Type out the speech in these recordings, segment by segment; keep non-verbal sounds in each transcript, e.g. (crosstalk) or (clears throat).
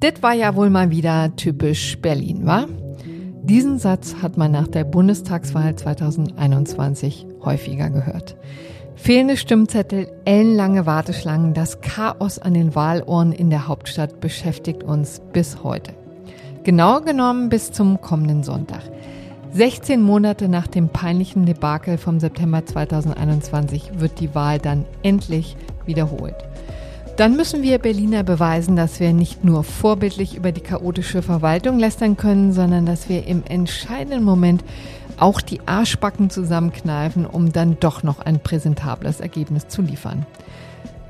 Das war ja wohl mal wieder typisch Berlin, wa? Diesen Satz hat man nach der Bundestagswahl 2021 häufiger gehört. Fehlende Stimmzettel, ellenlange Warteschlangen, das Chaos an den Wahlurnen in der Hauptstadt beschäftigt uns bis heute. Genau genommen bis zum kommenden Sonntag. 16 Monate nach dem peinlichen Debakel vom September 2021 wird die Wahl dann endlich wiederholt. Dann müssen wir Berliner beweisen, dass wir nicht nur vorbildlich über die chaotische Verwaltung lästern können, sondern dass wir im entscheidenden Moment auch die Arschbacken zusammenkneifen, um dann doch noch ein präsentables Ergebnis zu liefern.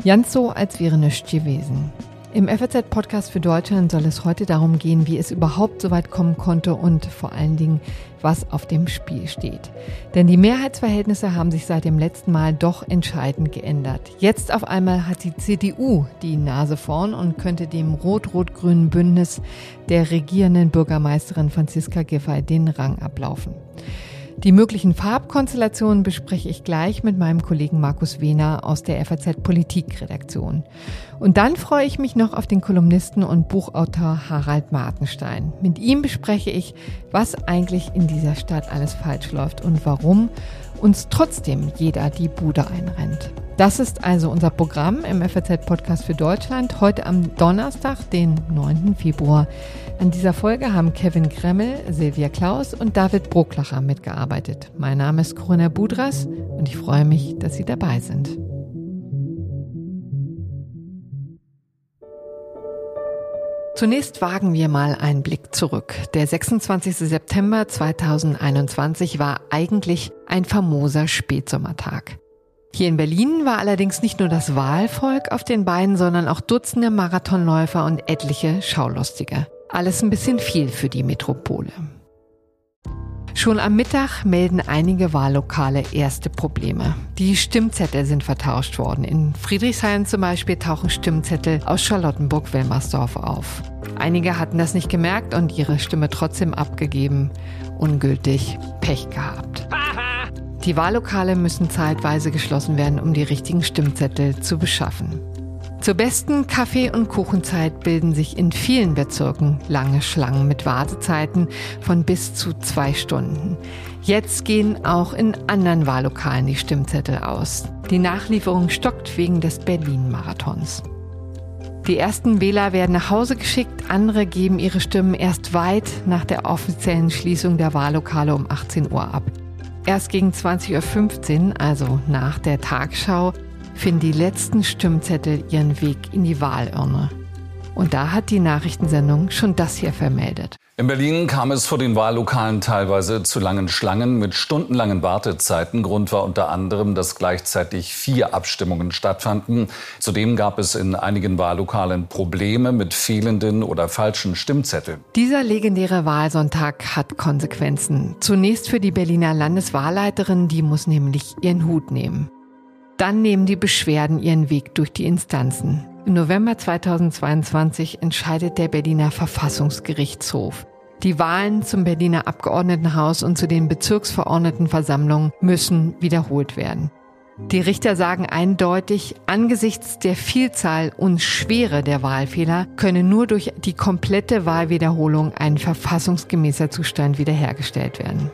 Ganz so, als wäre nichts gewesen. Im FAZ-Podcast für Deutschland soll es heute darum gehen, wie es überhaupt so weit kommen konnte und vor allen Dingen, was auf dem Spiel steht. Denn die Mehrheitsverhältnisse haben sich seit dem letzten Mal doch entscheidend geändert. Jetzt auf einmal hat die CDU die Nase vorn und könnte dem rot-rot-grünen Bündnis der regierenden Bürgermeisterin Franziska Giffey den Rang ablaufen. Die möglichen Farbkonstellationen bespreche ich gleich mit meinem Kollegen Markus Wehner aus der FAZ Politikredaktion. Und dann freue ich mich noch auf den Kolumnisten und Buchautor Harald Martenstein. Mit ihm bespreche ich, was eigentlich in dieser Stadt alles falsch läuft und warum uns trotzdem jeder die Bude einrennt. Das ist also unser Programm im FAZ-Podcast für Deutschland heute am Donnerstag, den 9. Februar. An dieser Folge haben Kevin Kremmel, Silvia Klaus und David Brucklacher mitgearbeitet. Mein Name ist Corinna Budras und ich freue mich, dass Sie dabei sind. Zunächst wagen wir mal einen Blick zurück. Der 26. September 2021 war eigentlich ein famoser Spätsommertag. Hier in Berlin war allerdings nicht nur das Wahlvolk auf den Beinen, sondern auch Dutzende Marathonläufer und etliche Schaulustige. Alles ein bisschen viel für die Metropole. Schon am Mittag melden einige Wahllokale erste Probleme. Die Stimmzettel sind vertauscht worden. In Friedrichshain zum Beispiel tauchen Stimmzettel aus Charlottenburg-Wilmersdorf auf. Einige hatten das nicht gemerkt und ihre Stimme trotzdem abgegeben. Ungültig Pech gehabt. Die Wahllokale müssen zeitweise geschlossen werden, um die richtigen Stimmzettel zu beschaffen. Zur besten Kaffee- und Kuchenzeit bilden sich in vielen Bezirken lange Schlangen mit Wartezeiten von bis zu zwei Stunden. Jetzt gehen auch in anderen Wahllokalen die Stimmzettel aus. Die Nachlieferung stockt wegen des Berlin-Marathons. Die ersten Wähler werden nach Hause geschickt, andere geben ihre Stimmen erst weit nach der offiziellen Schließung der Wahllokale um 18 Uhr ab. Erst gegen 20.15 Uhr, also nach der Tagschau, finden die letzten Stimmzettel ihren Weg in die Wahlurne. Und da hat die Nachrichtensendung schon das hier vermeldet. In Berlin kam es vor den Wahllokalen teilweise zu langen Schlangen mit stundenlangen Wartezeiten. Grund war unter anderem, dass gleichzeitig vier Abstimmungen stattfanden. Zudem gab es in einigen Wahllokalen Probleme mit fehlenden oder falschen Stimmzetteln. Dieser legendäre Wahlsonntag hat Konsequenzen. Zunächst für die Berliner Landeswahlleiterin, die muss nämlich ihren Hut nehmen. Dann nehmen die Beschwerden ihren Weg durch die Instanzen. Im November 2022 entscheidet der Berliner Verfassungsgerichtshof. Die Wahlen zum Berliner Abgeordnetenhaus und zu den Bezirksverordnetenversammlungen müssen wiederholt werden. Die Richter sagen eindeutig, angesichts der Vielzahl und Schwere der Wahlfehler könne nur durch die komplette Wahlwiederholung ein verfassungsgemäßer Zustand wiederhergestellt werden.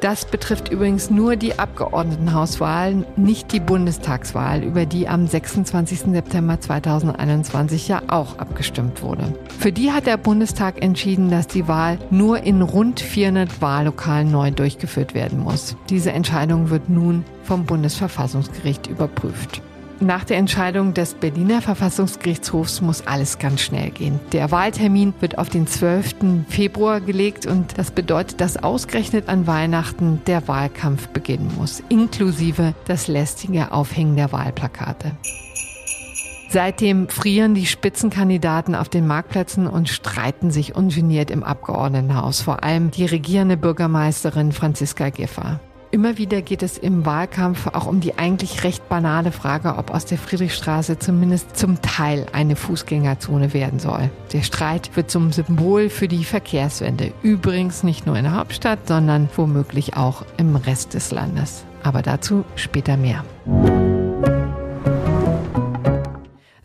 Das betrifft übrigens nur die Abgeordnetenhauswahl, nicht die Bundestagswahl, über die am 26. September 2021 ja auch abgestimmt wurde. Für die hat der Bundestag entschieden, dass die Wahl nur in rund 400 Wahllokalen neu durchgeführt werden muss. Diese Entscheidung wird nun vom Bundesverfassungsgericht überprüft. Nach der Entscheidung des Berliner Verfassungsgerichtshofs muss alles ganz schnell gehen. Der Wahltermin wird auf den 12. Februar gelegt und das bedeutet, dass ausgerechnet an Weihnachten der Wahlkampf beginnen muss, inklusive das lästige Aufhängen der Wahlplakate. Seitdem frieren die Spitzenkandidaten auf den Marktplätzen und streiten sich ungeniert im Abgeordnetenhaus, vor allem die regierende Bürgermeisterin Franziska Giffer. Immer wieder geht es im Wahlkampf auch um die eigentlich recht banale Frage, ob aus der Friedrichstraße zumindest zum Teil eine Fußgängerzone werden soll. Der Streit wird zum Symbol für die Verkehrswende. Übrigens nicht nur in der Hauptstadt, sondern womöglich auch im Rest des Landes. Aber dazu später mehr.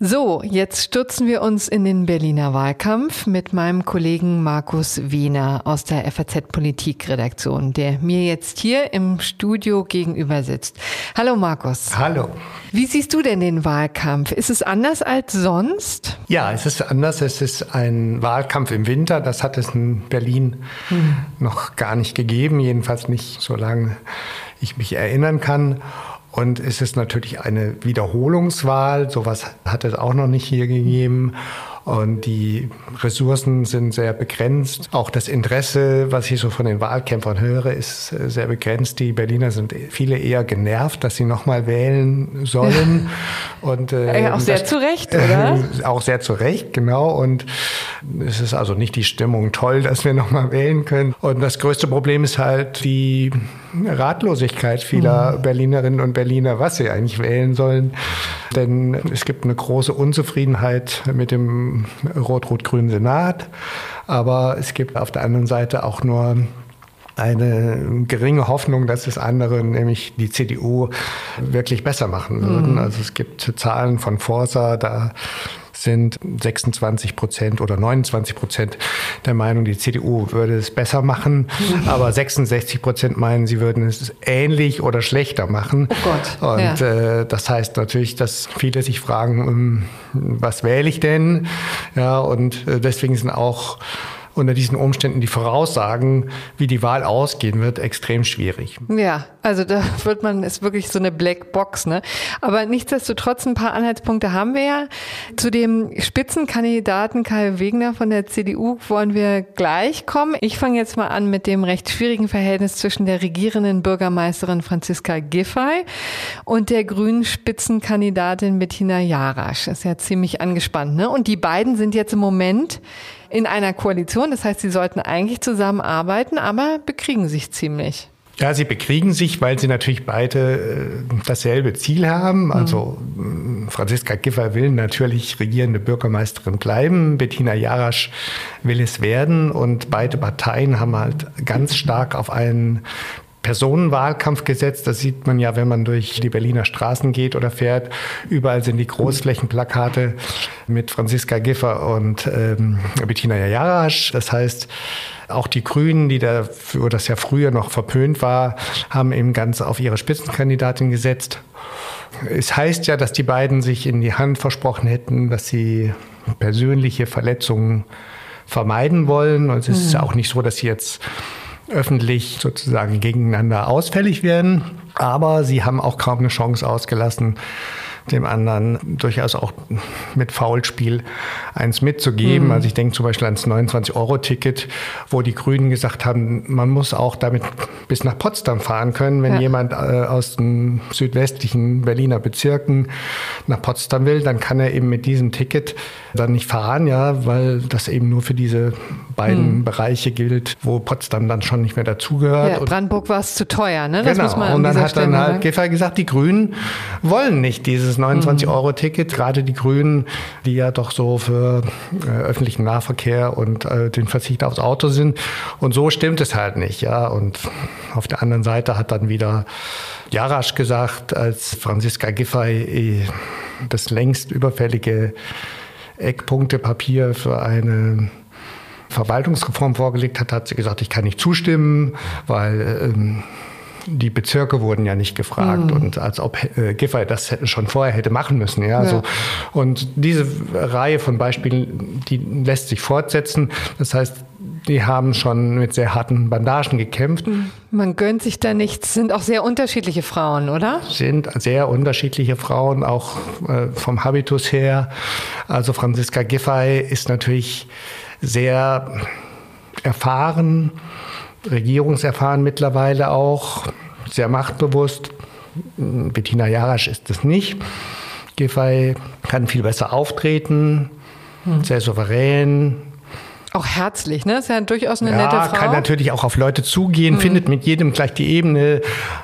So, jetzt stürzen wir uns in den Berliner Wahlkampf mit meinem Kollegen Markus Wiener aus der FAZ Politikredaktion, der mir jetzt hier im Studio gegenüber sitzt. Hallo Markus. Hallo. Wie siehst du denn den Wahlkampf? Ist es anders als sonst? Ja, es ist anders. Es ist ein Wahlkampf im Winter. Das hat es in Berlin hm. noch gar nicht gegeben, jedenfalls nicht solange ich mich erinnern kann. Und es ist natürlich eine Wiederholungswahl. Sowas hat es auch noch nicht hier gegeben. Und die Ressourcen sind sehr begrenzt. Auch das Interesse, was ich so von den Wahlkämpfern höre, ist sehr begrenzt. Die Berliner sind viele eher genervt, dass sie nochmal wählen sollen. Und, äh, auch sehr das, zu Recht, oder? (laughs) auch sehr zu Recht, genau. Und es ist also nicht die Stimmung toll, dass wir nochmal wählen können. Und das größte Problem ist halt die Ratlosigkeit vieler mhm. Berlinerinnen und Berliner, was sie eigentlich wählen sollen. Denn es gibt eine große Unzufriedenheit mit dem rot-rot-grünen Senat. Aber es gibt auf der anderen Seite auch nur eine geringe Hoffnung, dass es andere, nämlich die CDU, wirklich besser machen würden. Mhm. Also es gibt Zahlen von Forsa, da sind 26 Prozent oder 29 Prozent der Meinung, die CDU würde es besser machen, mhm. aber 66 Prozent meinen, sie würden es ähnlich oder schlechter machen. Oh Gott. Und ja. äh, das heißt natürlich, dass viele sich fragen, ähm, was wähle ich denn? Ja, und äh, deswegen sind auch unter diesen Umständen die Voraussagen, wie die Wahl ausgehen wird, extrem schwierig. Ja, also da wird man, ist wirklich so eine Black Box, ne? Aber nichtsdestotrotz ein paar Anhaltspunkte haben wir ja. Zu dem Spitzenkandidaten Kai Wegner von der CDU wollen wir gleich kommen. Ich fange jetzt mal an mit dem recht schwierigen Verhältnis zwischen der regierenden Bürgermeisterin Franziska Giffey und der grünen Spitzenkandidatin Bettina Jarasch. Ist ja ziemlich angespannt, ne? Und die beiden sind jetzt im Moment in einer Koalition. Das heißt, sie sollten eigentlich zusammenarbeiten, aber bekriegen sich ziemlich. Ja, sie bekriegen sich, weil sie natürlich beide äh, dasselbe Ziel haben. Also mhm. Franziska Giffey will natürlich regierende Bürgermeisterin bleiben, Bettina Jarasch will es werden und beide Parteien haben halt ganz stark auf einen Personenwahlkampf gesetzt. Das sieht man ja, wenn man durch die Berliner Straßen geht oder fährt. Überall sind die Großflächenplakate mit Franziska Giffer und ähm, Bettina Jarasch. Das heißt, auch die Grünen, die dafür, das ja früher noch verpönt war, haben eben ganz auf ihre Spitzenkandidatin gesetzt. Es heißt ja, dass die beiden sich in die Hand versprochen hätten, dass sie persönliche Verletzungen vermeiden wollen. Und es ist ja mhm. auch nicht so, dass sie jetzt öffentlich sozusagen gegeneinander ausfällig werden. Aber sie haben auch kaum eine Chance ausgelassen, dem anderen durchaus auch mit Foulspiel eins mitzugeben. Mhm. Also ich denke zum Beispiel ans 29-Euro-Ticket, wo die Grünen gesagt haben, man muss auch damit bis nach Potsdam fahren können, wenn ja. jemand äh, aus den südwestlichen Berliner Bezirken nach Potsdam will, dann kann er eben mit diesem Ticket dann nicht fahren, ja, weil das eben nur für diese beiden mhm. Bereiche gilt, wo Potsdam dann schon nicht mehr dazugehört. Ja, Brandenburg war es zu teuer, ne? Das genau. muss man Und dann hat Stelle dann halt Giffey gesagt, die Grünen wollen nicht dieses 29-Euro-Ticket, mhm. gerade die Grünen, die ja doch so für äh, öffentlichen Nahverkehr und äh, den Verzicht aufs Auto sind. Und so stimmt es halt nicht, ja. Und auf der anderen Seite hat dann wieder Jarasch gesagt, als Franziska Giffey äh, das längst überfällige Eckpunktepapier für eine Verwaltungsreform vorgelegt hat, hat sie gesagt, ich kann nicht zustimmen, weil ähm, die Bezirke wurden ja nicht gefragt mhm. und als ob äh, Giffey das schon vorher hätte machen müssen. Ja, ja. So. Und diese Reihe von Beispielen, die lässt sich fortsetzen. Das heißt, die haben schon mit sehr harten Bandagen gekämpft. Mhm. Man gönnt sich da nichts. Sind auch sehr unterschiedliche Frauen, oder? Sind sehr unterschiedliche Frauen, auch äh, vom Habitus her. Also Franziska Giffey ist natürlich sehr erfahren, regierungserfahren mittlerweile auch, sehr machtbewusst. Bettina Jarasch ist es nicht. Giffey kann viel besser auftreten, hm. sehr souverän, Auch herzlich, ne? Ist ja durchaus eine ja, nette Frau. kann natürlich auch auf Leute zugehen, mhm. findet mit jedem gleich die Ebene,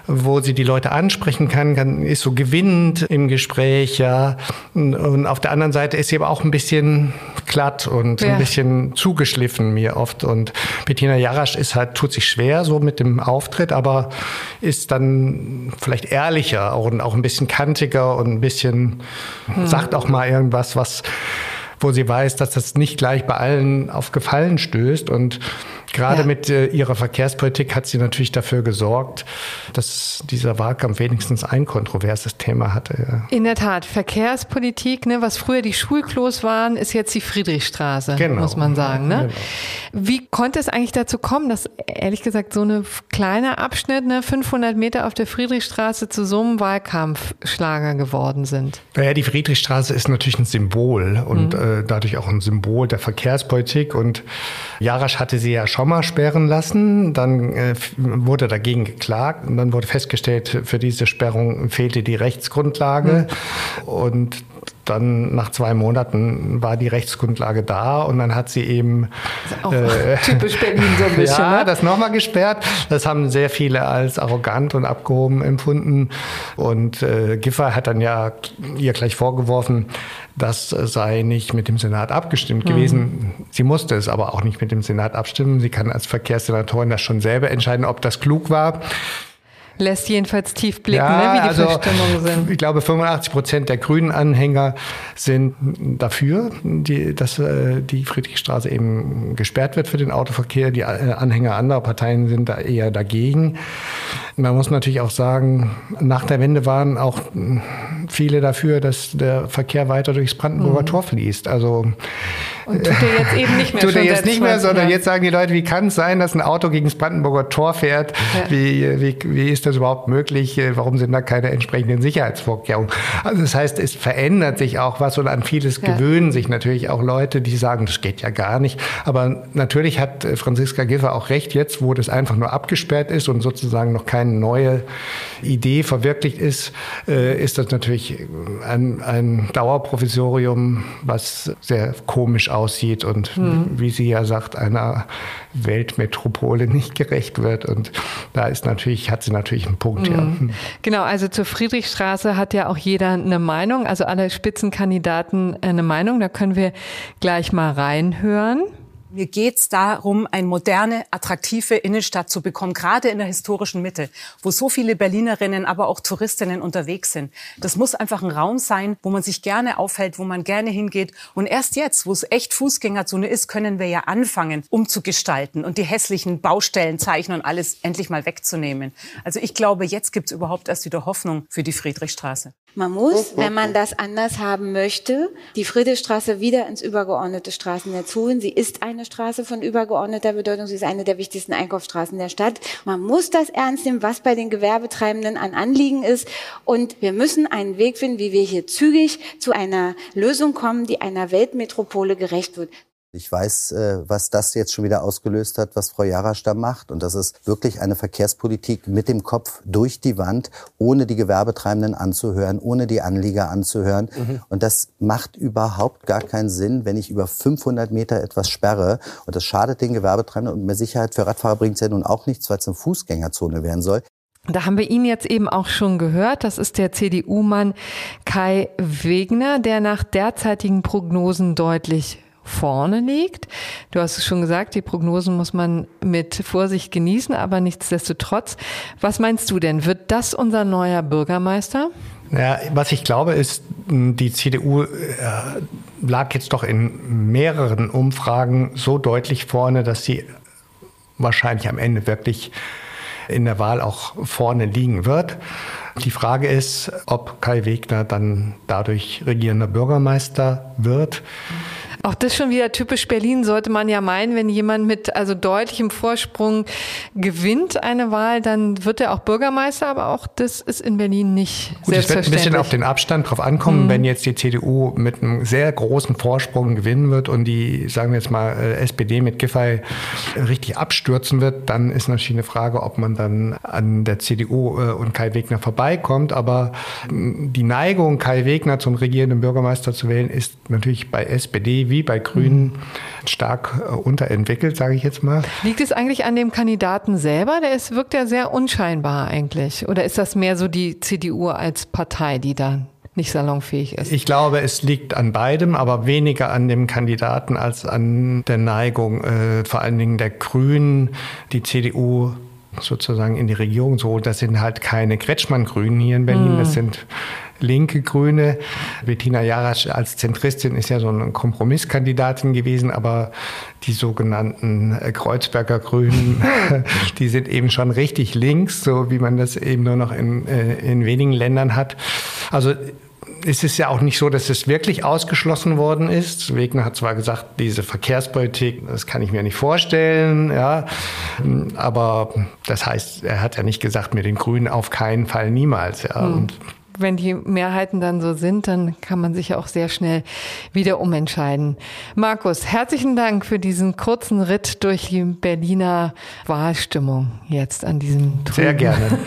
wo sie die Leute ansprechen kann, kann ist so gewinnend im Gespräch, ja. Und auf der anderen Seite ist sie aber auch ein bisschen glatt und ja. ein bisschen zugeschliffen mir oft. Und Bettina Jarasch ist halt, tut sich schwer so mit dem Auftritt, aber ist dann vielleicht ehrlicher und auch ein bisschen kantiger und ein bisschen, mhm. sagt auch mal irgendwas, was wo sie weiß, dass das nicht gleich bei allen auf Gefallen stößt. Und Gerade ja. mit äh, ihrer Verkehrspolitik hat sie natürlich dafür gesorgt, dass dieser Wahlkampf wenigstens ein kontroverses Thema hatte. In der Tat, Verkehrspolitik, ne, was früher die Schulklos waren, ist jetzt die Friedrichstraße, genau. muss man sagen. Ne? Genau. Wie konnte es eigentlich dazu kommen, dass ehrlich gesagt so eine kleine Abschnitt, ne, 500 Meter auf der Friedrichstraße zu so einem Wahlkampfschlager geworden sind? Naja, die Friedrichstraße ist natürlich ein Symbol und mhm. äh, dadurch auch ein Symbol der Verkehrspolitik und Jarasch hatte sie ja schon schon mal sperren lassen. Dann äh, wurde dagegen geklagt und dann wurde festgestellt, für diese Sperrung fehlte die Rechtsgrundlage. Mhm. Und dann nach zwei Monaten war die Rechtsgrundlage da und dann hat sie eben äh, (laughs) typisch Berlin so ein (laughs) bisschen. ja, ne? das nochmal gesperrt. Das haben sehr viele als arrogant und abgehoben empfunden. Und äh, Giffey hat dann ja ihr gleich vorgeworfen, das sei nicht mit dem Senat abgestimmt mhm. gewesen. Sie musste es aber auch nicht mit dem Senat abstimmen. Sie kann als Verkehrssenatorin das schon selber entscheiden, ob das klug war lässt jedenfalls tief blicken, ja, ne, wie die also, Verstimmungen sind. Ich glaube, 85 Prozent der grünen Anhänger sind dafür, die, dass äh, die Friedrichstraße eben gesperrt wird für den Autoverkehr. Die äh, Anhänger anderer Parteien sind da eher dagegen. Man muss natürlich auch sagen, nach der Wende waren auch viele dafür, dass der Verkehr weiter durchs Brandenburger mhm. Tor fließt. Also und tut er jetzt eben nicht mehr. tut er jetzt nicht mehr, sondern jetzt sagen die Leute, wie kann es sein, dass ein Auto gegen das Brandenburger Tor fährt? Ja. Wie, wie, wie ist das überhaupt möglich? Warum sind da keine entsprechenden Sicherheitsvorkehrungen? Also das heißt, es verändert sich auch was und an vieles ja. gewöhnen sich natürlich auch Leute, die sagen, das geht ja gar nicht. Aber natürlich hat Franziska Giffer auch recht, jetzt, wo das einfach nur abgesperrt ist und sozusagen noch keine neue Idee verwirklicht ist, äh, ist das natürlich ein, ein Dauerprovisorium, was sehr komisch aussieht und mhm. wie sie ja sagt, einer Weltmetropole nicht gerecht wird. Und da ist natürlich, hat sie natürlich einen Punkt, mhm. ja. Hm. Genau, also zur Friedrichstraße hat ja auch jeder eine Meinung, also alle Spitzenkandidaten eine Meinung. Da können wir gleich mal reinhören. Mir geht es darum, eine moderne, attraktive Innenstadt zu bekommen, gerade in der historischen Mitte, wo so viele Berlinerinnen, aber auch Touristinnen unterwegs sind. Das muss einfach ein Raum sein, wo man sich gerne aufhält, wo man gerne hingeht. Und erst jetzt, wo es echt Fußgängerzone ist, können wir ja anfangen, umzugestalten und die hässlichen Baustellenzeichen und alles endlich mal wegzunehmen. Also ich glaube, jetzt gibt es überhaupt erst wieder Hoffnung für die Friedrichstraße. Man muss, wenn man das anders haben möchte, die Friedrichstraße wieder ins übergeordnete Straßennetz holen. Sie ist eine Straße von übergeordneter Bedeutung. Sie ist eine der wichtigsten Einkaufsstraßen der Stadt. Man muss das ernst nehmen, was bei den Gewerbetreibenden an Anliegen ist. Und wir müssen einen Weg finden, wie wir hier zügig zu einer Lösung kommen, die einer Weltmetropole gerecht wird. Ich weiß, äh, was das jetzt schon wieder ausgelöst hat, was Frau Jarasch da macht. Und das ist wirklich eine Verkehrspolitik mit dem Kopf durch die Wand, ohne die Gewerbetreibenden anzuhören, ohne die Anlieger anzuhören. Mhm. Und das macht überhaupt gar keinen Sinn, wenn ich über 500 Meter etwas sperre. Und das schadet den Gewerbetreibenden und mehr Sicherheit für Radfahrer bringt es ja nun auch nichts, weil es eine Fußgängerzone werden soll. Da haben wir ihn jetzt eben auch schon gehört. Das ist der CDU-Mann Kai Wegner, der nach derzeitigen Prognosen deutlich vorne liegt. Du hast es schon gesagt, die Prognosen muss man mit Vorsicht genießen, aber nichtsdestotrotz. Was meinst du denn? Wird das unser neuer Bürgermeister? Ja, was ich glaube, ist, die CDU äh, lag jetzt doch in mehreren Umfragen so deutlich vorne, dass sie wahrscheinlich am Ende wirklich in der Wahl auch vorne liegen wird. Die Frage ist, ob Kai Wegner dann dadurch regierender Bürgermeister wird. Auch das schon wieder typisch Berlin, sollte man ja meinen, wenn jemand mit also deutlichem Vorsprung gewinnt eine Wahl, dann wird er auch Bürgermeister, aber auch das ist in Berlin nicht Gut, selbstverständlich. Es wird ein bisschen auf den Abstand drauf ankommen, mhm. wenn jetzt die CDU mit einem sehr großen Vorsprung gewinnen wird und die, sagen wir jetzt mal, äh, SPD mit Giffey richtig abstürzen wird, dann ist natürlich eine Frage, ob man dann an der CDU äh, und Kai Wegner vorbeikommt. Aber die Neigung, Kai Wegner zum regierenden Bürgermeister zu wählen, ist natürlich bei SPD wie bei Grünen stark äh, unterentwickelt, sage ich jetzt mal. Liegt es eigentlich an dem Kandidaten selber? Der ist, wirkt ja sehr unscheinbar eigentlich. Oder ist das mehr so die CDU als Partei, die da nicht salonfähig ist? Ich glaube, es liegt an beidem, aber weniger an dem Kandidaten als an der Neigung, äh, vor allen Dingen der Grünen, die CDU sozusagen in die Regierung zu holen. Das sind halt keine Kretschmann-Grünen hier in Berlin, das hm. sind linke Grüne. Bettina Jarasch als Zentristin ist ja so eine Kompromisskandidatin gewesen, aber die sogenannten Kreuzberger Grünen, (laughs) die sind eben schon richtig links, so wie man das eben nur noch in, äh, in wenigen Ländern hat. Also es ist ja auch nicht so, dass es wirklich ausgeschlossen worden ist. Wegner hat zwar gesagt, diese Verkehrspolitik, das kann ich mir nicht vorstellen, ja, aber das heißt, er hat ja nicht gesagt, mit den Grünen auf keinen Fall niemals, ja. Hm. Und wenn die Mehrheiten dann so sind, dann kann man sich auch sehr schnell wieder umentscheiden. Markus, herzlichen Dank für diesen kurzen Ritt durch die Berliner Wahlstimmung jetzt an diesem Sehr gerne.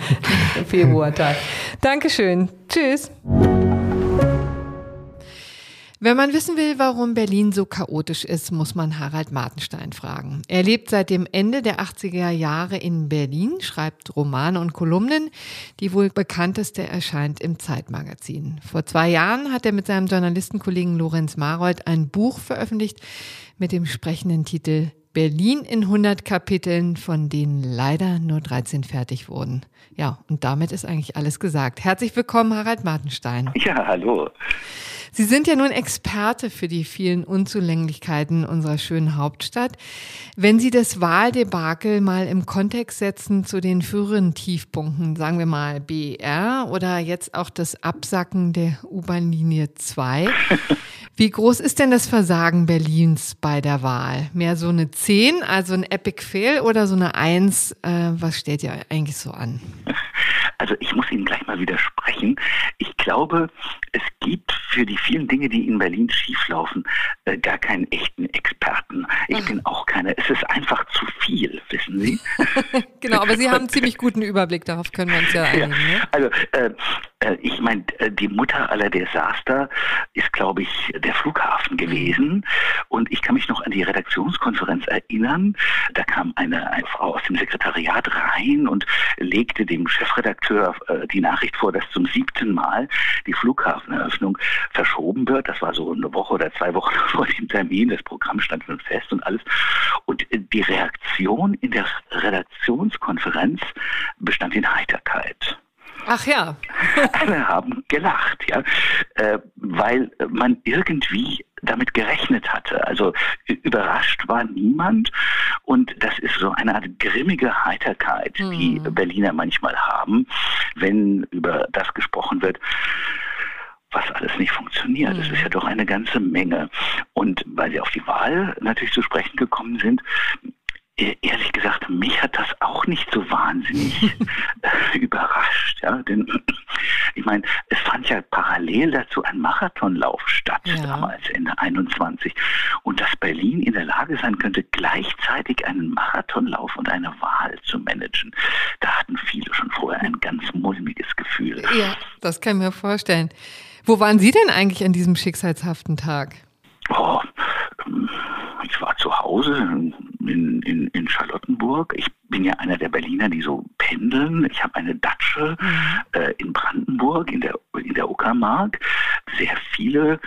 (laughs) Februartag. Dankeschön. Tschüss. Wenn man wissen will, warum Berlin so chaotisch ist, muss man Harald Martenstein fragen. Er lebt seit dem Ende der 80er Jahre in Berlin, schreibt Romane und Kolumnen. Die wohl bekannteste erscheint im Zeitmagazin. Vor zwei Jahren hat er mit seinem Journalistenkollegen Lorenz Marold ein Buch veröffentlicht mit dem sprechenden Titel Berlin in 100 Kapiteln, von denen leider nur 13 fertig wurden. Ja, und damit ist eigentlich alles gesagt. Herzlich willkommen, Harald Martenstein. Ja, hallo. Sie sind ja nun Experte für die vielen Unzulänglichkeiten unserer schönen Hauptstadt. Wenn Sie das Wahldebakel mal im Kontext setzen zu den früheren Tiefpunkten, sagen wir mal BR oder jetzt auch das Absacken der U-Bahn-Linie 2, (laughs) wie groß ist denn das Versagen Berlins bei der Wahl? Mehr so eine 10, also ein Epic Fail oder so eine 1? Äh, was steht ja eigentlich so an? Also ich muss Ihnen gleich mal widersprechen. Ich glaube, es gibt für die vielen Dinge, die in Berlin schieflaufen, äh, gar keinen echten Experten. Ich Ach. bin auch keiner. Es ist einfach zu viel, wissen Sie? (laughs) genau, aber Sie haben einen ziemlich guten Überblick, darauf können wir uns ja (laughs) einigen. Ja, ne? Also äh, äh, ich meine, äh, die Mutter aller Desaster ist, glaube ich, der Flughafen gewesen. Und ich kann mich noch an die Redaktionskonferenz erinnern. Da kam eine, eine Frau aus dem Sekretariat rein und legte dem Chefredakteur äh, die Nachricht vor, dass zum siebten Mal die Flughafeneröffnung verschoben wird. Das war so eine Woche oder zwei Wochen (laughs) vor dem Termin. Das Programm stand schon fest und alles. Und die Reaktion in der Redaktionskonferenz bestand in Heiterkeit. Ach ja. (laughs) Alle haben gelacht, ja, äh, weil man irgendwie damit gerechnet hatte. Also überrascht war niemand und das ist so eine Art grimmige Heiterkeit, mhm. die Berliner manchmal haben, wenn über das gesprochen wird was alles nicht funktioniert. Das ist ja doch eine ganze Menge. Und weil Sie auf die Wahl natürlich zu sprechen gekommen sind, ehrlich gesagt, mich hat das auch nicht so wahnsinnig (laughs) (laughs) überrascht. Ja? Denn (clears throat) ich meine, es fand ja parallel dazu ein Marathonlauf statt, ja. damals Ende 21. Und dass Berlin in der Lage sein könnte, gleichzeitig einen Marathonlauf und eine Wahl zu managen, da hatten viele schon vorher ein ganz mulmiges Gefühl. Ja, das kann ich mir vorstellen. Wo waren Sie denn eigentlich an diesem schicksalshaften Tag? Oh, ich war zu Hause in, in, in Charlottenburg. Ich bin ja einer der Berliner, die so pendeln. Ich habe eine Datsche mhm. äh, in Brandenburg, in der, in der Uckermark. Sehr viele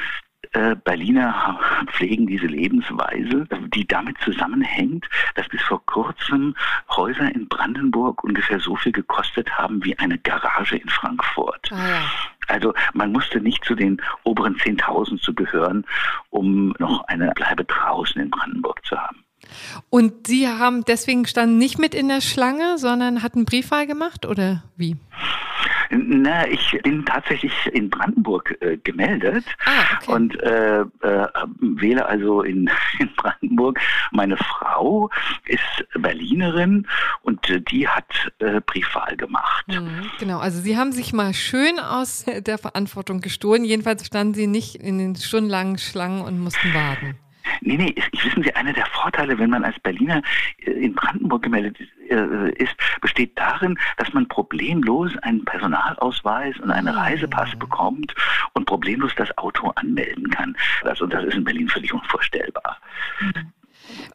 äh, Berliner (laughs) pflegen diese Lebensweise, die damit zusammenhängt, dass bis vor kurzem Häuser in Brandenburg ungefähr so viel gekostet haben wie eine Garage in Frankfurt. Ah, ja. Also man musste nicht zu den oberen 10.000 zu gehören, um noch eine Bleibe draußen in Brandenburg zu haben. Und Sie haben deswegen standen nicht mit in der Schlange, sondern hatten Briefwahl gemacht oder wie? Na, ich bin tatsächlich in Brandenburg äh, gemeldet ah, okay. und äh, äh, wähle also in, (laughs) in, Brandenburg. Meine Frau ist Berlinerin und die hat äh, Briefwahl gemacht. Mhm, genau, also Sie haben sich mal schön aus der Verantwortung gestohlen. Jedenfalls standen Sie nicht in den stundenlangen Schlangen und mussten warten. Nee, nee, ich, wissen Sie, einer der Vorteile, wenn man als Berliner äh, in Brandenburg gemeldet äh, ist, besteht darin, dass man problemlos einen Personalausweis und einen ah. Reisepass bekommt und problemlos das Auto anmelden kann. Also das ist in Berlin völlig unvorstellbar. Mhm.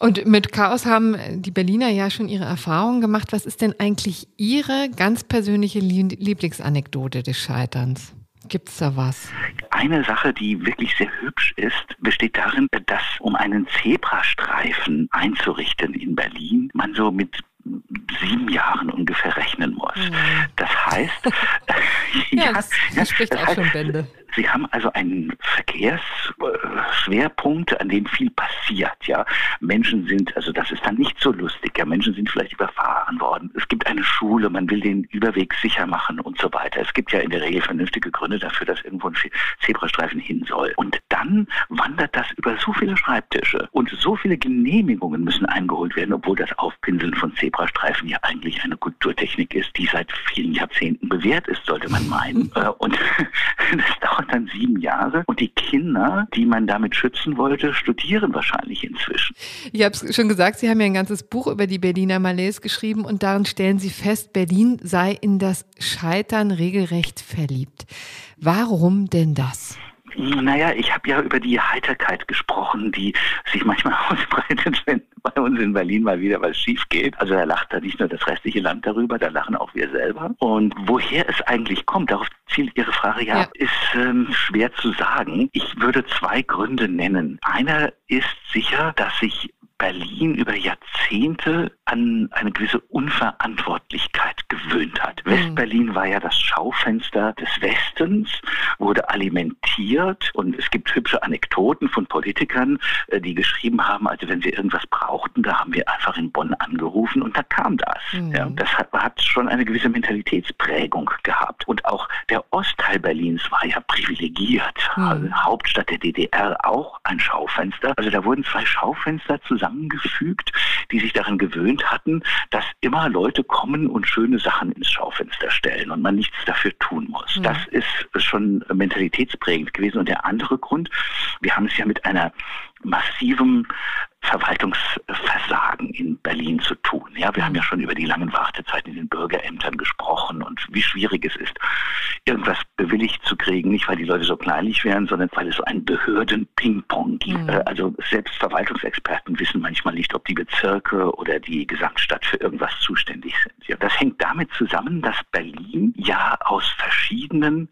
Und mit Chaos haben die Berliner ja schon ihre Erfahrungen gemacht. Was ist denn eigentlich Ihre ganz persönliche Lieblingsanekdote des Scheiterns? Gibt es da was? Eine Sache, die wirklich sehr hübsch ist, besteht darin, dass um einen Zebrastreifen einzurichten in Berlin, man so mit sieben Jahren ungefähr rechnen muss. Mhm. Das heißt, ja, (laughs) ja, das, (laughs) das spricht das auch heißt, schon Bände. Sie haben also einen Verkehrsschwerpunkt, an dem viel passiert. Ja, Menschen sind, also das ist dann nicht so lustig. Ja, Menschen sind vielleicht überfahren worden. Es gibt eine Schule, man will den Überweg sicher machen und so weiter. Es gibt ja in der Regel vernünftige Gründe dafür, dass irgendwo ein Zebrastreifen hin soll. Und dann wandert das über so viele Schreibtische und so viele Genehmigungen müssen eingeholt werden, obwohl das Aufpinseln von Zebrastreifen ja eigentlich eine Kulturtechnik ist, die seit vielen Jahrzehnten bewährt ist, sollte man meinen. (laughs) Äh, und (laughs) das dauert dauert dann sieben Jahre und die Kinder, die man damit schützen wollte, studieren wahrscheinlich inzwischen. Ich habe es schon gesagt, Sie haben ja ein ganzes Buch über die Berliner Malays geschrieben und darin stellen Sie fest, Berlin sei in das Scheitern regelrecht verliebt. Warum denn das? Naja, ich habe ja über die Heiterkeit gesprochen, die sich manchmal (laughs) ausbreitet, wenn bei uns in Berlin mal wieder was schief geht. Also da lacht da nicht nur das restliche Land darüber, da lachen auch wir selber. Und woher es eigentlich kommt, darauf zielt Ihre Frage ja, ja. ist ähm, schwer zu sagen. Ich würde zwei Gründe nennen. Einer ist sicher, dass sich Berlin über Jahrzehnte an eine gewisse Unverantwortlichkeit gewöhnt hat. Mhm. Westberlin war ja das Schaufenster des Westens, wurde alimentiert und es gibt hübsche Anekdoten von Politikern, äh, die geschrieben haben, also wenn sie irgendwas brauchten, da haben wir einfach in Bonn angerufen und da kam das. Mhm. Ja, das hat, hat schon eine gewisse Mentalitätsprägung gehabt. Und auch der Ostteil Berlins war ja privilegiert. Mhm. Also Hauptstadt der DDR auch ein Schaufenster. Also da wurden zwei Schaufenster zusammen zusammengefügt, die sich daran gewöhnt hatten, dass immer Leute kommen und schöne Sachen ins Schaufenster stellen und man nichts dafür tun muss. Mhm. Das ist schon mentalitätsprägend gewesen. Und der andere Grund, wir haben es ja mit einer massivem Verwaltungsversagen in Berlin zu tun. Ja, wir haben ja schon über die langen Wartezeiten in den Bürgerämtern gesprochen und wie schwierig es ist, irgendwas bewilligt zu kriegen, nicht weil die Leute so kleinlich wären, sondern weil es so ein Behörden-Ping-Pong gibt. Mhm. Also selbst Verwaltungsexperten wissen manchmal nicht, ob die Bezirke oder die Gesamtstadt für irgendwas zuständig sind. Ja, das hängt damit zusammen, dass Berlin ja aus verschiedenen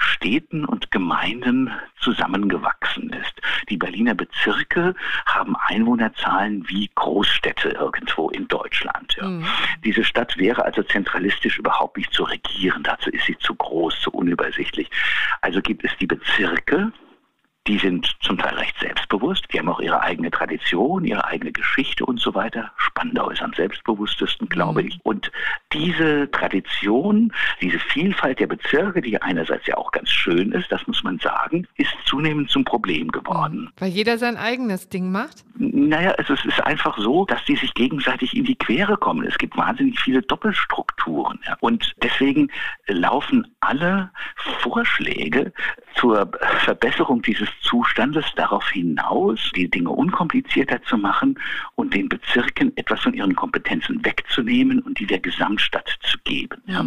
Städten und Gemeinden zusammengewachsen ist. Die Berliner Bezirke haben Einwohnerzahlen wie Großstädte irgendwo in Deutschland. Ja. Mhm. Diese Stadt wäre also zentralistisch überhaupt nicht zu regieren. Dazu ist sie zu groß, zu unübersichtlich. Also gibt es die Bezirke, die sind zum Teil recht selbstbewusst. Die haben auch ihre eigene Tradition, ihre eigene Geschichte und so weiter. Spandau ist am selbstbewusstesten, glaube mhm. ich. Und diese Tradition, diese Vielfalt der Bezirke, die einerseits ja auch ganz schön ist, das muss man sagen, ist zunehmend zum Problem geworden. Mhm. Weil jeder sein eigenes Ding macht? Naja, es ist einfach so, dass die sich gegenseitig in die Quere kommen. Es gibt wahnsinnig viele Doppelstrukturen. Ja. Und deswegen laufen alle Vorschläge zur Verbesserung dieses Zustandes darauf hinaus, die Dinge unkomplizierter zu machen und den Bezirken etwas von ihren Kompetenzen wegzunehmen und die der Gesamtstadt zu geben. Mhm. Ja,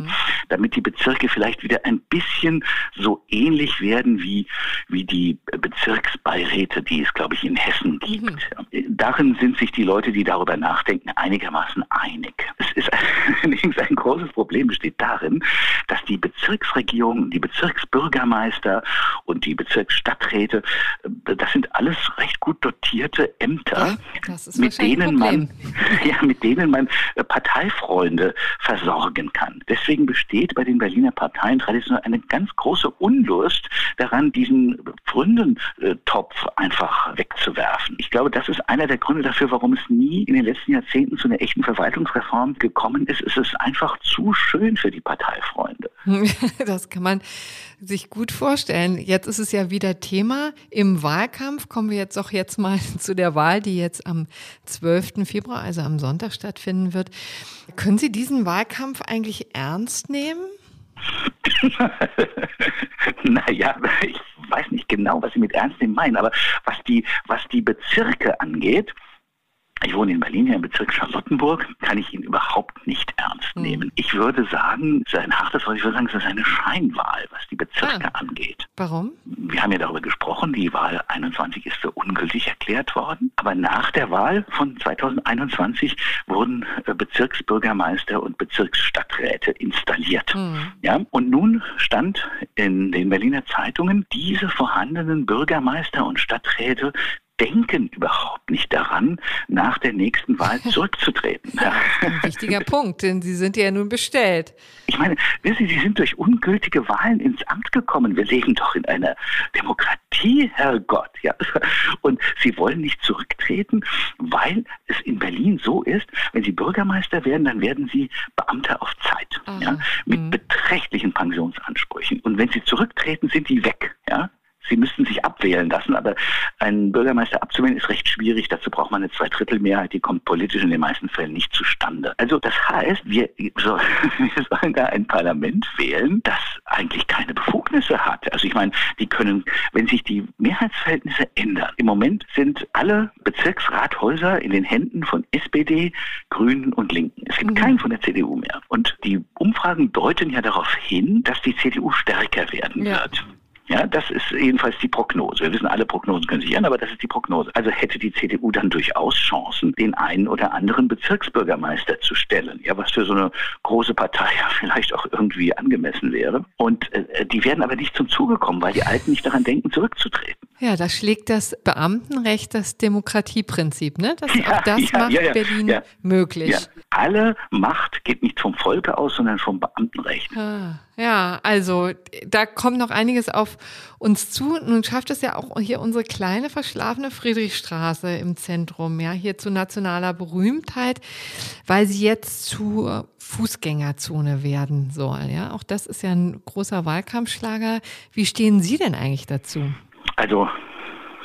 damit die Bezirke vielleicht wieder ein bisschen so ähnlich werden wie, wie die Bezirksbeiräte, die es, glaube ich, in Hessen gibt. Mhm. Darin sind sich die Leute, die darüber nachdenken, einigermaßen einig. Es ist (laughs) allerdings ein großes Problem besteht darin, dass die Bezirksregierung, die Bezirksbürgermeister und die Bezirksstadträte, das sind alles recht gut dotierte Ämter, ja, mit denen man, (laughs) ja, mit denen man äh, Parteifreunde versorgen kann. Deswegen besteht bei den Berliner Parteien traditionell eine ganz große Unlust daran, diesen Freundentopf einfach wegzuwerfen. Ich glaube, das ist einer der Gründe dafür, warum es nie in den letzten Jahrzehnten zu einer echten Verwaltungsreform gekommen ist. Es ist einfach zu schön für die Parteifreunde. (laughs) Das kann man sich gut vorstellen. Jetzt ist es ja wieder Thema. Im Wahlkampf kommen wir jetzt auch jetzt mal (laughs) zu der Wahl, die jetzt am 12. Februar, also am Sonntag stattfinden wird. Können Sie diesen Wahlkampf eigentlich ernst nehmen? (laughs) naja, ich weiß nicht genau, was Sie mit ernst nehmen meinen, aber was die, was die Bezirke angeht, ich wohne in Berlin, hier im Bezirk Charlottenburg, kann ich ihn überhaupt nicht ernst mhm. nehmen. Ich würde sagen, es ist ein hartes Wort, ich würde sagen, es ist eine Scheinwahl, was die Bezirke ah. angeht. Warum? Wir haben ja darüber gesprochen, die Wahl 21 ist für ungültig erklärt worden. Aber nach der Wahl von 2021 wurden äh, Bezirksbürgermeister und Bezirksstadträte installiert. Mhm. Ja? Und nun stand in den Berliner Zeitungen, diese vorhandenen Bürgermeister und Stadträte denken überhaupt nicht daran, nach der nächsten Wahl (laughs) zurückzutreten. Ein wichtiger (laughs) Punkt, denn Sie sind ja nun bestellt. Ich meine, wissen Sie, Sie sind durch ungültige Wahlen ins Amt gekommen. Wir leben doch in einer Demokratie, Herrgott. Ja. Und Sie wollen nicht zurücktreten, weil es in Berlin so ist, wenn Sie Bürgermeister werden, dann werden Sie Beamter auf Zeit. Ja, mit mhm. beträchtlichen Pensionsansprüchen. Und wenn Sie zurücktreten, sind die weg. Ja. Sie müssten sich abwählen lassen, aber einen Bürgermeister abzuwählen ist recht schwierig. Dazu braucht man eine Zweidrittelmehrheit, die kommt politisch in den meisten Fällen nicht zustande. Also das heißt, wir, so, (laughs) wir sollen da ein Parlament wählen, das eigentlich keine Befugnisse hat. Also ich meine, die können, wenn sich die Mehrheitsverhältnisse ändern. Im Moment sind alle Bezirksrathäuser in den Händen von SPD, Grünen und Linken. Es gibt mhm. keinen von der CDU mehr. Und die Umfragen deuten ja darauf hin, dass die CDU stärker werden ja. wird. Ja, das ist jedenfalls die Prognose. Wir wissen, alle Prognosen können sich ändern, aber das ist die Prognose. Also hätte die CDU dann durchaus Chancen, den einen oder anderen Bezirksbürgermeister zu stellen. Ja, was für so eine große Partei ja (laughs) vielleicht auch irgendwie angemessen wäre. Und äh, die werden aber nicht zum Zuge kommen, weil die Alten nicht daran denken, zurückzutreten. Ja, da schlägt das Beamtenrecht das Demokratieprinzip, ne? Das, ja, auch das ja, macht ja, Berlin möglich. Alle Macht geht nicht vom Volke aus, sondern vom Beamtenrecht. Ah. Ja, also da kommt noch einiges auf uns zu. Nun schafft es ja auch hier unsere kleine verschlafene Friedrichstraße im Zentrum, ja, hier zu nationaler Berühmtheit, weil sie jetzt zur Fußgängerzone werden soll. Ja, auch das ist ja ein großer Wahlkampfschlager. Wie stehen Sie denn eigentlich dazu? Also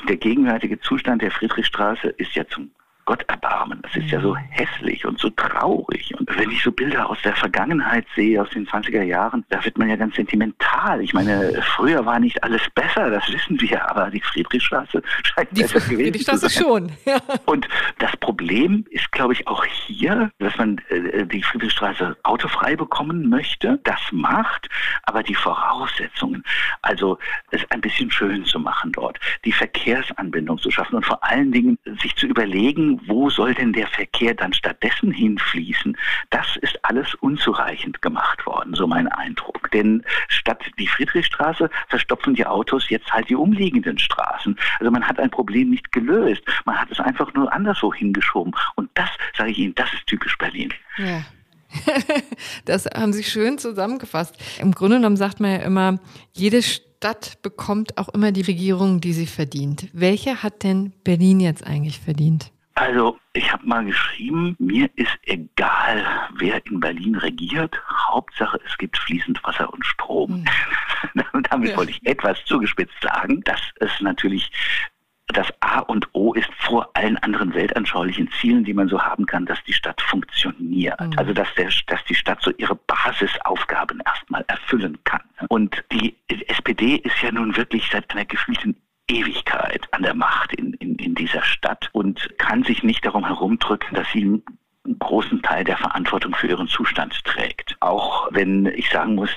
der gegenwärtige Zustand der Friedrichstraße ist ja zum Gott erbarmen. Das ist ja so hässlich und so traurig. Und wenn ich so Bilder aus der Vergangenheit sehe, aus den 20er Jahren, da wird man ja ganz sentimental. Ich meine, früher war nicht alles besser, das wissen wir, aber die Friedrichstraße scheint die besser gewesen Friedrichstraße zu sein. schon. Ja. Und das Problem ist, glaube ich, auch hier, dass man äh, die Friedrichstraße autofrei bekommen möchte. Das macht, aber die Voraussetzungen, also es ein bisschen schön zu machen dort, die Verkehrsanbindung zu schaffen und vor allen Dingen sich zu überlegen, wo soll denn der Verkehr dann stattdessen hinfließen? Das ist alles unzureichend gemacht worden, so mein Eindruck. Denn statt die Friedrichstraße verstopfen die Autos jetzt halt die umliegenden Straßen. Also man hat ein Problem nicht gelöst. Man hat es einfach nur anderswo hingeschoben. Und das, sage ich Ihnen, das ist typisch Berlin. Ja. (laughs) das haben Sie schön zusammengefasst. Im Grunde genommen sagt man ja immer, jede Stadt bekommt auch immer die Regierung, die sie verdient. Welche hat denn Berlin jetzt eigentlich verdient? Also ich habe mal geschrieben, mir ist egal, wer in Berlin regiert. Hauptsache, es gibt fließend Wasser und Strom. (laughs) Mhm. Damit ja. wollte ich etwas zugespitzt sagen, dass es natürlich das A und O ist vor allen anderen weltanschaulichen Zielen, die man so haben kann, dass die Stadt funktioniert. Mhm. Also dass, der, dass die Stadt so ihre Basisaufgaben erstmal erfüllen kann. Und die SPD ist ja nun wirklich seit einer gefühlten Ewigkeit an der Macht in, in, in dieser Stadt und kann sich nicht darum herumdrücken, dass sie einen großen Teil der Verantwortung für ihren Zustand trägt. Auch wenn ich sagen muss,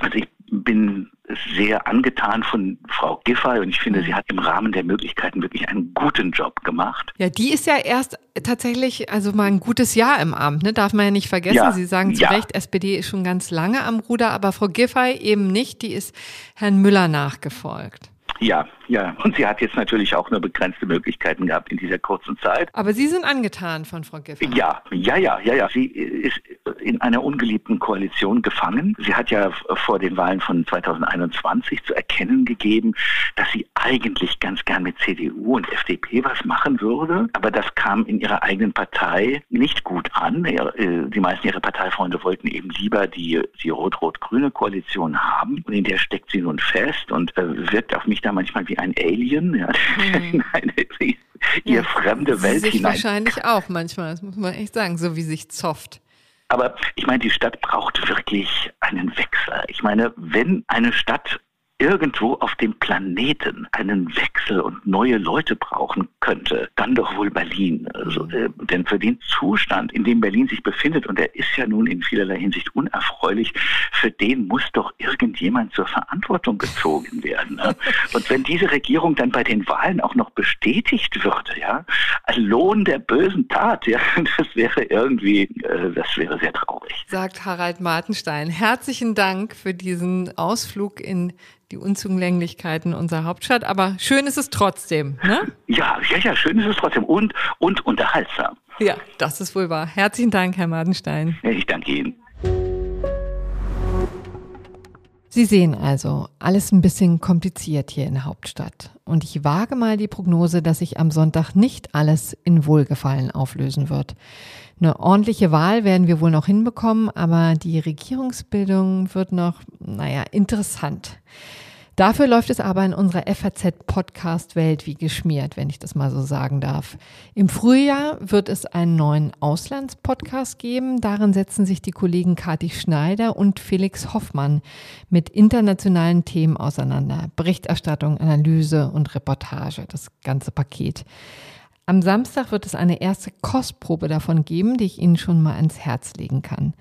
also ich bin sehr angetan von Frau Giffey und ich finde, mhm. sie hat im Rahmen der Möglichkeiten wirklich einen guten Job gemacht. Ja, die ist ja erst tatsächlich, also mal ein gutes Jahr im Amt, ne? darf man ja nicht vergessen. Ja, sie sagen zu ja. Recht, SPD ist schon ganz lange am Ruder, aber Frau Giffey eben nicht, die ist Herrn Müller nachgefolgt. Ja, ja. Und sie hat jetzt natürlich auch nur begrenzte Möglichkeiten gehabt in dieser kurzen Zeit. Aber Sie sind angetan von Frau Giffey. Ja, ja, ja, ja, ja. Sie ist in einer ungeliebten Koalition gefangen. Sie hat ja vor den Wahlen von 2021 zu erkennen gegeben, dass sie eigentlich ganz gern mit CDU und FDP was machen würde. Aber das kam in ihrer eigenen Partei nicht gut an. Äh, die meisten ihrer Parteifreunde wollten eben lieber die, die rot-rot-grüne Koalition haben. Und in der steckt sie nun fest und äh, wirkt auf mich da manchmal wie ein Alien, ja, mhm. in eine ihr ja, fremde Welt sich hinein. wahrscheinlich auch manchmal, das muss man echt sagen, so wie sich zofft. Aber ich meine, die Stadt braucht wirklich einen Wechsel. Ich meine, wenn eine Stadt irgendwo auf dem Planeten einen Wechsel und neue Leute brauchen könnte, dann doch wohl Berlin. Also, äh, denn für den Zustand, in dem Berlin sich befindet, und der ist ja nun in vielerlei Hinsicht unerfreulich, für den muss doch irgendjemand zur Verantwortung gezogen werden. Ne? (laughs) Und wenn diese Regierung dann bei den Wahlen auch noch bestätigt würde, ja, als Lohn der bösen Tat, ja, (laughs) das wäre irgendwie, äh, das wäre sehr traurig. Sagt Harald Martenstein. Herzlichen Dank für diesen Ausflug in die Unzulänglichkeiten unserer Hauptstadt, aber schön ist es trotzdem, ne? Ja, ja, ja, schön ist es trotzdem und, und unterhaltsam. Ja, das ist wohl wahr. Herzlichen Dank, Herr Martenstein. Ich danke Ihnen. Sie sehen also, alles ein bisschen kompliziert hier in der Hauptstadt. Und ich wage mal die Prognose, dass sich am Sonntag nicht alles in Wohlgefallen auflösen wird. Eine ordentliche Wahl werden wir wohl noch hinbekommen, aber die Regierungsbildung wird noch, naja, interessant. Dafür läuft es aber in unserer FAZ-Podcast-Welt wie geschmiert, wenn ich das mal so sagen darf. Im Frühjahr wird es einen neuen Auslandspodcast geben. Darin setzen sich die Kollegen Kati Schneider und Felix Hoffmann mit internationalen Themen auseinander. Berichterstattung, Analyse und Reportage, das ganze Paket. Am Samstag wird es eine erste Kostprobe davon geben, die ich Ihnen schon mal ans Herz legen kann.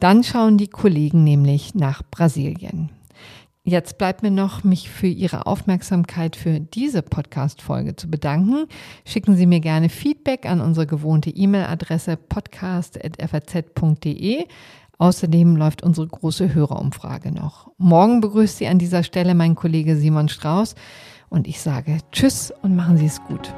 Dann schauen die Kollegen nämlich nach Brasilien. Jetzt bleibt mir noch, mich für Ihre Aufmerksamkeit für diese Podcast-Folge zu bedanken. Schicken Sie mir gerne Feedback an unsere gewohnte E-Mail-Adresse podcast.faz.de. Außerdem läuft unsere große Hörerumfrage noch. Morgen begrüßt Sie an dieser Stelle mein Kollege Simon Strauß und ich sage Tschüss und machen Sie es gut.